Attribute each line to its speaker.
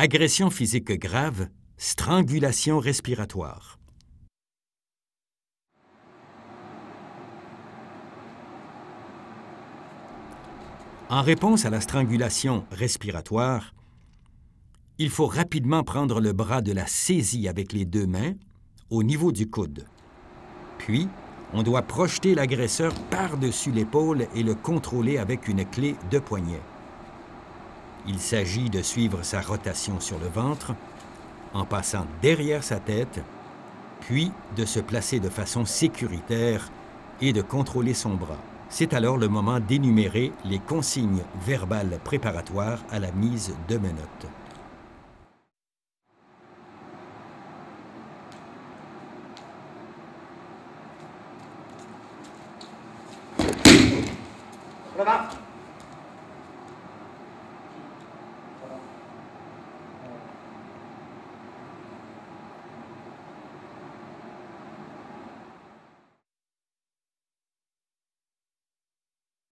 Speaker 1: Agression physique grave, strangulation respiratoire. En réponse à la strangulation respiratoire, il faut rapidement prendre le bras de la saisie avec les deux mains au niveau du coude. Puis, on doit projeter l'agresseur par-dessus l'épaule et le contrôler avec une clé de poignet. Il s'agit de suivre sa rotation sur le ventre en passant derrière sa tête, puis de se placer de façon sécuritaire et de contrôler son bras. C'est alors le moment d'énumérer les consignes verbales préparatoires à la mise de menottes.